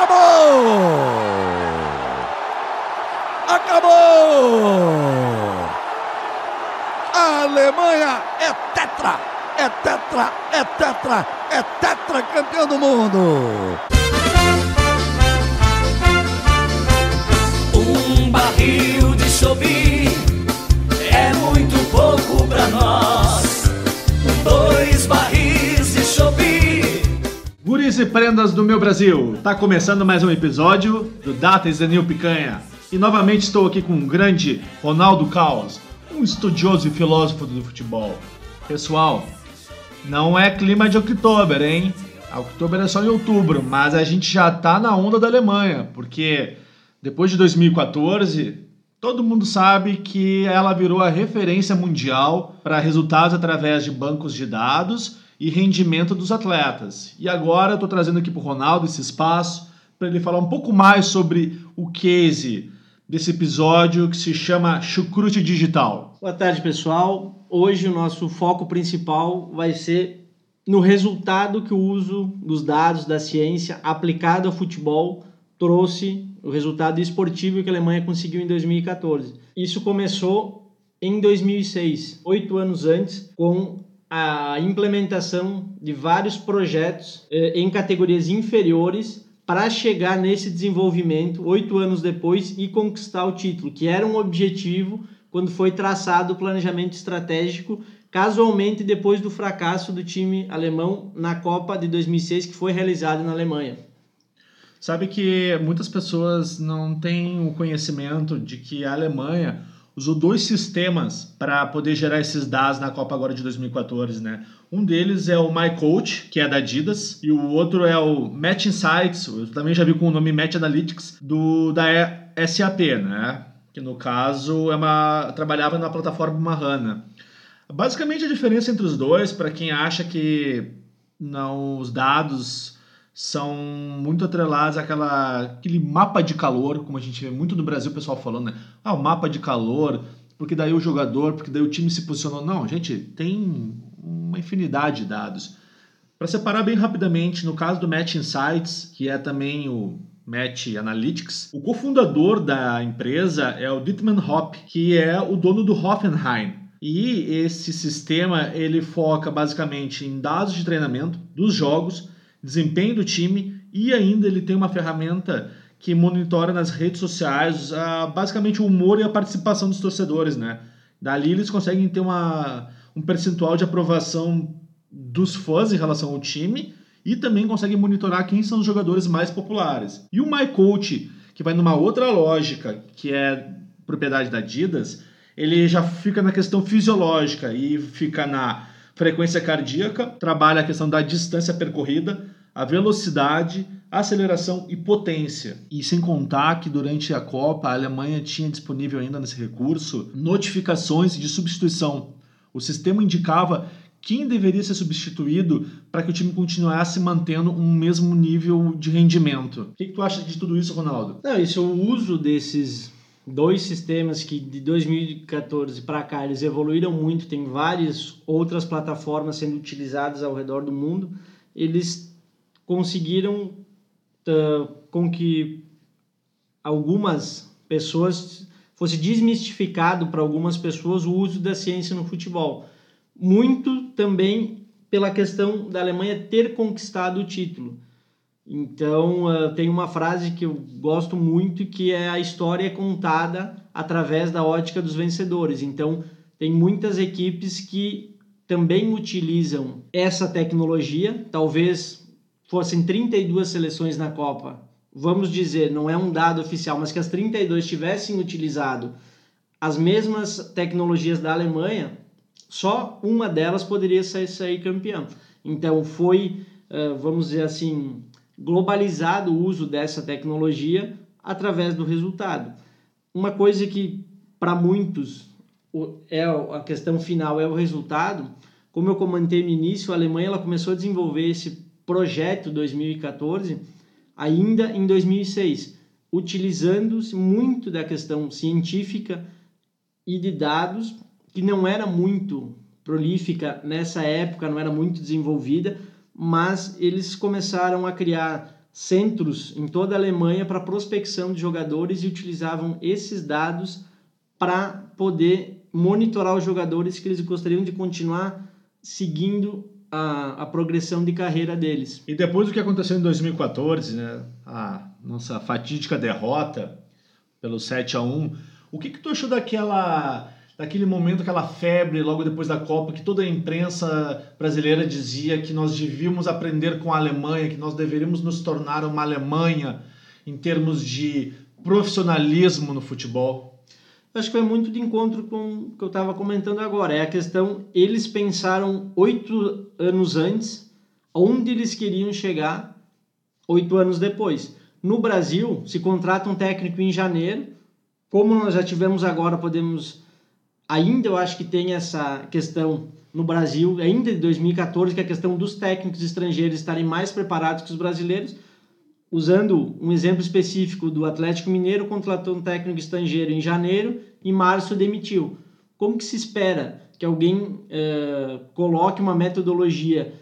Acabou! Acabou! A Alemanha é tetra! É tetra! É tetra! É tetra campeão do mundo! Um barril de chope é muito pouco pra nós. E prendas do meu Brasil, tá começando mais um episódio do Data is the New Picanha. E novamente estou aqui com o grande Ronaldo Caos, um estudioso e filósofo do futebol. Pessoal, não é clima de outubro, hein? Outubro é só em outubro, mas a gente já tá na onda da Alemanha, porque depois de 2014, todo mundo sabe que ela virou a referência mundial para resultados através de bancos de dados e rendimento dos atletas. E agora eu estou trazendo aqui para o Ronaldo esse espaço para ele falar um pouco mais sobre o case desse episódio que se chama Chucrute Digital. Boa tarde, pessoal. Hoje o nosso foco principal vai ser no resultado que o uso dos dados da ciência aplicado ao futebol trouxe o resultado esportivo que a Alemanha conseguiu em 2014. Isso começou em 2006, oito anos antes, com a implementação de vários projetos eh, em categorias inferiores para chegar nesse desenvolvimento oito anos depois e conquistar o título, que era um objetivo quando foi traçado o planejamento estratégico, casualmente depois do fracasso do time alemão na Copa de 2006, que foi realizada na Alemanha. Sabe que muitas pessoas não têm o conhecimento de que a Alemanha usou dois sistemas para poder gerar esses dados na Copa agora de 2014, né? Um deles é o MyCoach, que é da Adidas, e o outro é o Match Insights, eu também já vi com o nome Match Analytics, do da SAP, né? Que no caso é uma trabalhava na plataforma Mahana. Basicamente a diferença entre os dois, para quem acha que não os dados são muito atrelados àquela, aquele mapa de calor, como a gente vê muito no Brasil o pessoal falando, né? Ah, o mapa de calor, porque daí o jogador, porque daí o time se posicionou. Não, gente, tem uma infinidade de dados. Para separar bem rapidamente, no caso do Match Insights, que é também o Match Analytics, o cofundador da empresa é o Dietmar Hopp, que é o dono do Hoffenheim. E esse sistema ele foca basicamente em dados de treinamento dos jogos, desempenho do time e ainda ele tem uma ferramenta que monitora nas redes sociais uh, basicamente o humor e a participação dos torcedores, né? Dali eles conseguem ter uma, um percentual de aprovação dos fãs em relação ao time e também conseguem monitorar quem são os jogadores mais populares. E o MyCoach, que vai numa outra lógica, que é propriedade da Adidas, ele já fica na questão fisiológica e fica na frequência cardíaca, trabalha a questão da distância percorrida, a velocidade, aceleração e potência. E sem contar que durante a Copa a Alemanha tinha disponível ainda nesse recurso notificações de substituição. O sistema indicava quem deveria ser substituído para que o time continuasse mantendo um mesmo nível de rendimento. O que, que tu acha de tudo isso, Ronaldo? Não, isso o uso desses dois sistemas que de 2014 para cá eles evoluíram muito, tem várias outras plataformas sendo utilizadas ao redor do mundo. Eles conseguiram uh, com que algumas pessoas fosse desmistificado para algumas pessoas o uso da ciência no futebol. Muito também pela questão da Alemanha ter conquistado o título. Então, uh, tem uma frase que eu gosto muito que é a história é contada através da ótica dos vencedores. Então, tem muitas equipes que também utilizam essa tecnologia, talvez fossem 32 seleções na Copa, vamos dizer, não é um dado oficial, mas que as 32 tivessem utilizado as mesmas tecnologias da Alemanha, só uma delas poderia sair, campeã. Então, foi, uh, vamos dizer assim, globalizado o uso dessa tecnologia através do resultado. Uma coisa que para muitos é a questão final é o resultado. Como eu comentei no início, a Alemanha ela começou a desenvolver esse projeto 2014 ainda em 2006, utilizando-se muito da questão científica e de dados que não era muito prolífica nessa época, não era muito desenvolvida, mas eles começaram a criar centros em toda a Alemanha para prospecção de jogadores e utilizavam esses dados para poder monitorar os jogadores que eles gostariam de continuar seguindo a, a progressão de carreira deles. E depois do que aconteceu em 2014, né, a nossa fatídica derrota pelo 7 a 1 o que, que tu achou daquela daquele momento, aquela febre logo depois da Copa, que toda a imprensa brasileira dizia que nós devíamos aprender com a Alemanha, que nós deveríamos nos tornar uma Alemanha em termos de profissionalismo no futebol? Acho que foi muito de encontro com o que eu estava comentando agora. É a questão, eles pensaram oito anos antes onde eles queriam chegar oito anos depois. No Brasil, se contrata um técnico em janeiro, como nós já tivemos agora, podemos ainda eu acho que tem essa questão no Brasil, ainda de 2014, que é a questão dos técnicos estrangeiros estarem mais preparados que os brasileiros. Usando um exemplo específico do Atlético Mineiro, contratou um técnico estrangeiro em janeiro e março demitiu. Como que se espera que alguém eh, coloque uma metodologia,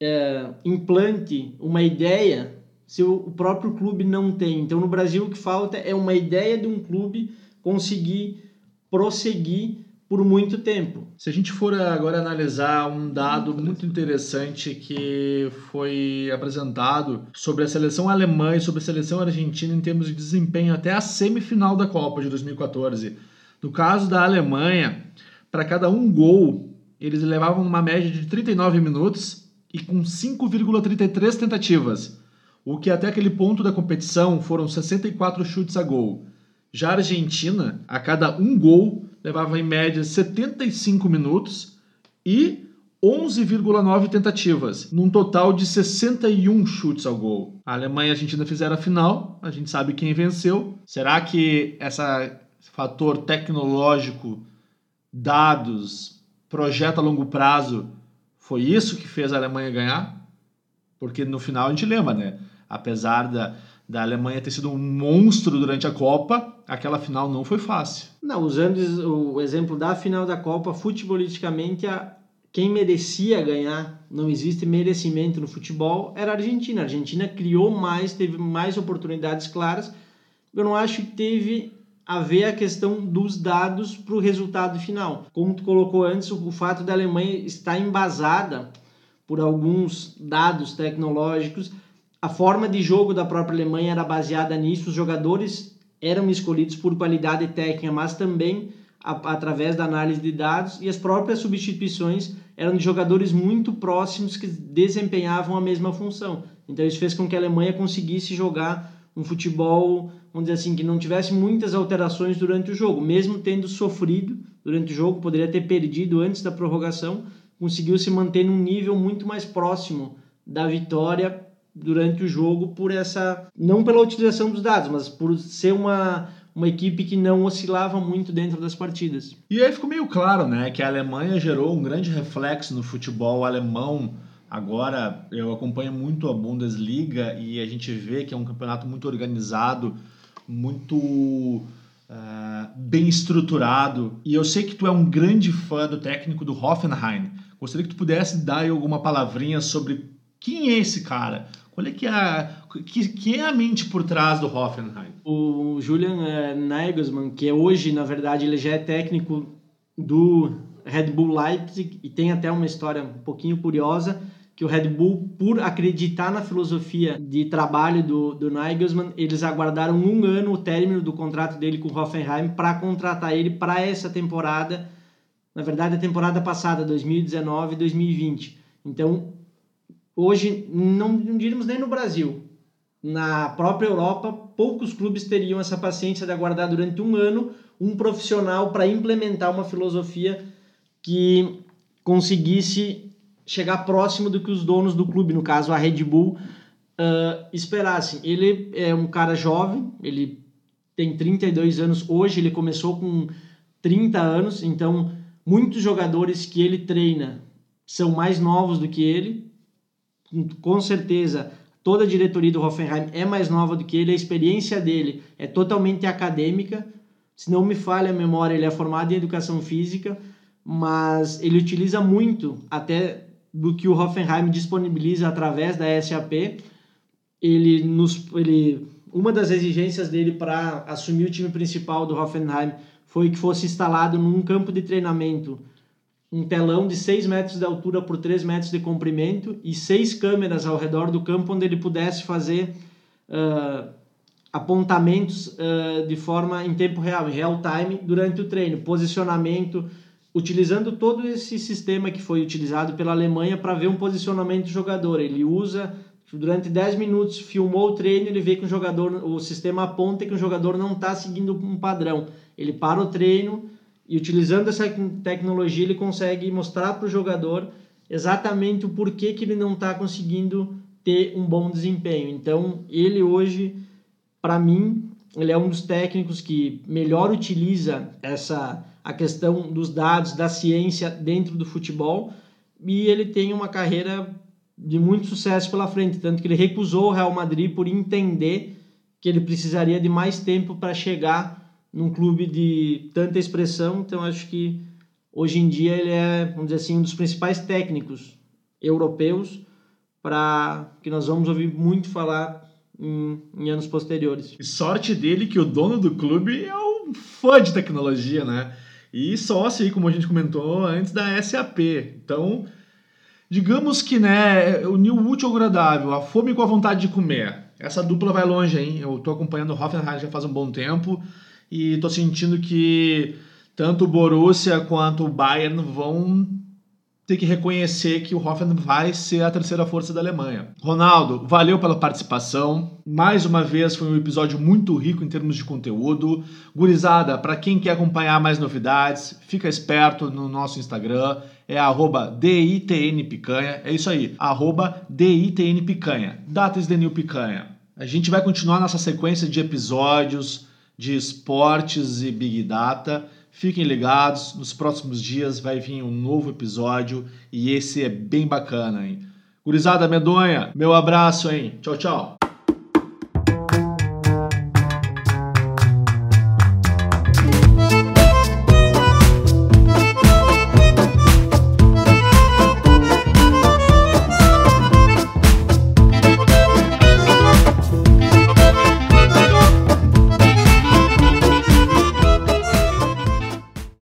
eh, implante uma ideia, se o próprio clube não tem? Então, no Brasil, o que falta é uma ideia de um clube conseguir prosseguir por muito tempo. Se a gente for agora analisar um dado muito interessante que foi apresentado sobre a seleção alemã e sobre a seleção argentina em termos de desempenho até a semifinal da Copa de 2014. No caso da Alemanha, para cada um gol, eles levavam uma média de 39 minutos e com 5,33 tentativas, o que até aquele ponto da competição foram 64 chutes a gol. Já a Argentina, a cada um gol, levava em média 75 minutos e 11,9 tentativas, num total de 61 chutes ao gol. A Alemanha e a Argentina fizeram a final, a gente sabe quem venceu. Será que esse fator tecnológico, dados, projeto a longo prazo, foi isso que fez a Alemanha ganhar? Porque no final a gente lembra, né? Apesar da, da Alemanha ter sido um monstro durante a Copa, aquela final não foi fácil. Não, usando o exemplo da final da Copa, futebolisticamente, a, quem merecia ganhar, não existe merecimento no futebol, era a Argentina. A Argentina criou mais, teve mais oportunidades claras. Eu não acho que teve a ver a questão dos dados para o resultado final. Como tu colocou antes, o fato da Alemanha estar embasada por alguns dados tecnológicos a forma de jogo da própria Alemanha era baseada nisso, os jogadores eram escolhidos por qualidade técnica, mas também a, através da análise de dados. E as próprias substituições eram de jogadores muito próximos que desempenhavam a mesma função. Então isso fez com que a Alemanha conseguisse jogar um futebol, vamos dizer assim, que não tivesse muitas alterações durante o jogo, mesmo tendo sofrido durante o jogo, poderia ter perdido antes da prorrogação, conseguiu se manter num nível muito mais próximo da vitória durante o jogo por essa não pela utilização dos dados, mas por ser uma uma equipe que não oscilava muito dentro das partidas. E aí ficou meio claro, né, que a Alemanha gerou um grande reflexo no futebol alemão. Agora eu acompanho muito a Bundesliga e a gente vê que é um campeonato muito organizado, muito uh, bem estruturado. E eu sei que tu é um grande fã do técnico do Hoffenheim. Gostaria que tu pudesse dar alguma palavrinha sobre quem é esse cara? Qual é que é a, que, que é a mente por trás do Hoffenheim? O Julian eh, Nagelsmann, que hoje, na verdade, ele já é técnico do Red Bull Leipzig e tem até uma história um pouquinho curiosa que o Red Bull, por acreditar na filosofia de trabalho do, do Nagelsmann, eles aguardaram um ano o término do contrato dele com o Hoffenheim para contratar ele para essa temporada, na verdade a temporada passada, 2019-2020. Então Hoje, não, não diríamos nem no Brasil, na própria Europa, poucos clubes teriam essa paciência de aguardar durante um ano um profissional para implementar uma filosofia que conseguisse chegar próximo do que os donos do clube, no caso a Red Bull, uh, esperassem. Ele é um cara jovem, ele tem 32 anos hoje, ele começou com 30 anos, então muitos jogadores que ele treina são mais novos do que ele, com certeza toda a diretoria do Hoffenheim é mais nova do que ele, a experiência dele é totalmente acadêmica. Se não me falha a memória, ele é formado em educação física, mas ele utiliza muito até do que o Hoffenheim disponibiliza através da SAP ele nos ele uma das exigências dele para assumir o time principal do Hoffenheim foi que fosse instalado num campo de treinamento um telão de 6 metros de altura por 3 metros de comprimento e seis câmeras ao redor do campo onde ele pudesse fazer uh, apontamentos uh, de forma em tempo real, em real time, durante o treino, posicionamento, utilizando todo esse sistema que foi utilizado pela Alemanha para ver um posicionamento do jogador. Ele usa durante 10 minutos, filmou o treino, ele vê que o jogador, o sistema aponta que o jogador não está seguindo um padrão. Ele para o treino e utilizando essa tecnologia ele consegue mostrar para o jogador exatamente o porquê que ele não está conseguindo ter um bom desempenho. Então, ele hoje, para mim, ele é um dos técnicos que melhor utiliza essa a questão dos dados, da ciência dentro do futebol e ele tem uma carreira de muito sucesso pela frente, tanto que ele recusou o Real Madrid por entender que ele precisaria de mais tempo para chegar num clube de tanta expressão, então acho que hoje em dia ele é, vamos dizer assim, um dos principais técnicos europeus para que nós vamos ouvir muito falar em, em, anos posteriores. E sorte dele que o dono do clube é um fã de tecnologia, né? E sócio aí, como a gente comentou antes, da SAP. Então, digamos que, né, uniu o útil ao agradável, a fome com a vontade de comer. Essa dupla vai longe, hein? Eu tô acompanhando o Hoffenheim já faz um bom tempo e tô sentindo que tanto o Borussia quanto o Bayern vão ter que reconhecer que o Hoffenheim vai ser a terceira força da Alemanha. Ronaldo, valeu pela participação. Mais uma vez foi um episódio muito rico em termos de conteúdo. Gurizada, para quem quer acompanhar mais novidades, fica esperto no nosso Instagram, é DITNPicanha. É isso aí, DITNPicanha. Datas de New Picanha. A gente vai continuar nessa sequência de episódios de esportes e Big Data. Fiquem ligados, nos próximos dias vai vir um novo episódio e esse é bem bacana, hein? Gurizada medonha, meu abraço, hein? Tchau, tchau.